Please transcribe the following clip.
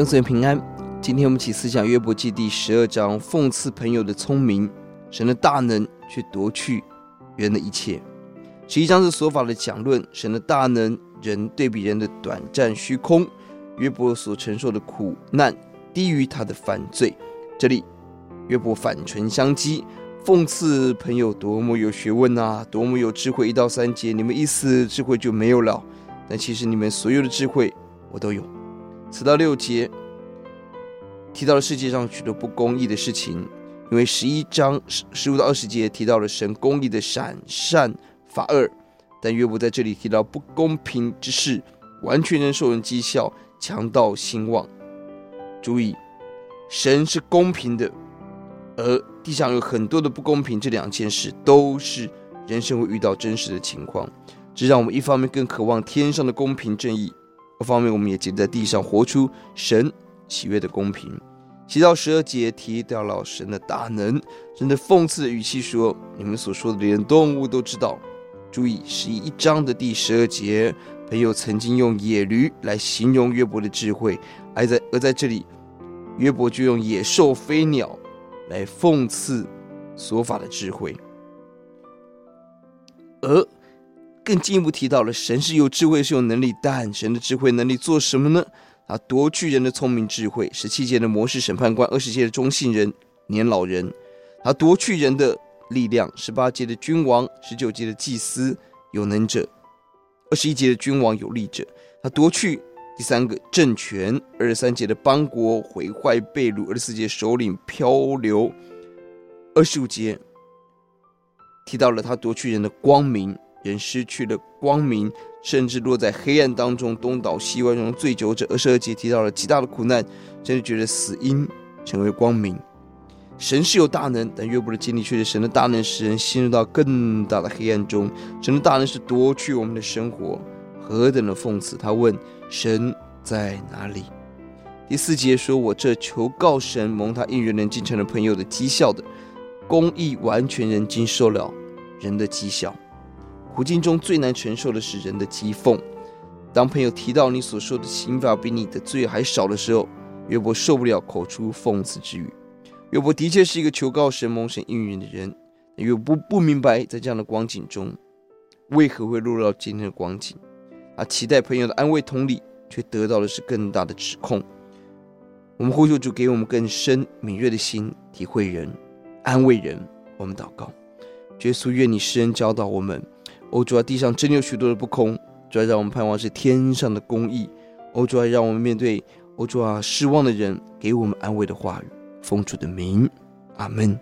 永子平安。今天我们起思想约伯记第十二章，讽刺朋友的聪明，神的大能却夺去人的一切。十一章是所法的讲论，神的大能，人对比人的短暂虚空。约伯所承受的苦难低于他的犯罪。这里约伯反唇相讥，讽刺朋友多么有学问啊，多么有智慧。一到三节，你们一死，智慧就没有了。但其实你们所有的智慧，我都有。四到六节。提到了世界上许多不公义的事情，因为十一章十五到二十节提到了神公义的赏善罚恶，但约伯在这里提到不公平之事，完全能受人讥笑，强盗兴旺。注意，神是公平的，而地上有很多的不公平，这两件事都是人生会遇到真实的情况。这让我们一方面更渴望天上的公平正义，二方面我们也记得在地上活出神。喜悦的公平，七到十二节提到了神的大能，神的讽刺的语气说：“你们所说的连动物都知道。”注意十一章的第十二节，朋友曾经用野驴来形容约伯的智慧，而在而在这里，约伯就用野兽、飞鸟来讽刺所法的智慧，而更进一步提到了神是有智慧、是有能力，但神的智慧能力做什么呢？他夺去人的聪明智慧，十七节的模式审判官，二十节的中信人、年老人；他夺去人的力量，十八节的君王，十九节的祭司有能者，二十一节的君王有力者；他夺去第三个政权，二十三节的邦国毁坏被掳，二十四节首领漂流，二十五节提到了他夺去人的光明。人失去了光明，甚至落在黑暗当中，东倒西歪，中醉酒者。二十二节提到了极大的苦难，甚至觉得死因成为光明。神是有大能，但约伯的经历却是神的大能使人陷入到更大的黑暗中。神的大能是夺去我们的生活，何等的讽刺！他问神在哪里？第四节说：“我这求告神，蒙他应允人竟成了朋友的讥笑的公义，完全人经受了人的讥笑。”苦境中最难承受的是人的讥讽。当朋友提到你所受的刑罚比你的罪还少的时候，约伯受不了，口出讽刺之语。约伯的确是一个求告神、蒙神应允的人，约伯不不明白在这样的光景中，为何会落入到今天的光景。他期待朋友的安慰同理，却得到的是更大的指控。我们呼求主给我们更深敏锐的心，体会人、安慰人。我们祷告，耶稣，愿你施恩教导我们。欧主啊，地上真有许多的不空，主要，让我们盼望是天上的公义。欧主啊，让我们面对欧主啊失望的人，给我们安慰的话语。奉主的名，阿门。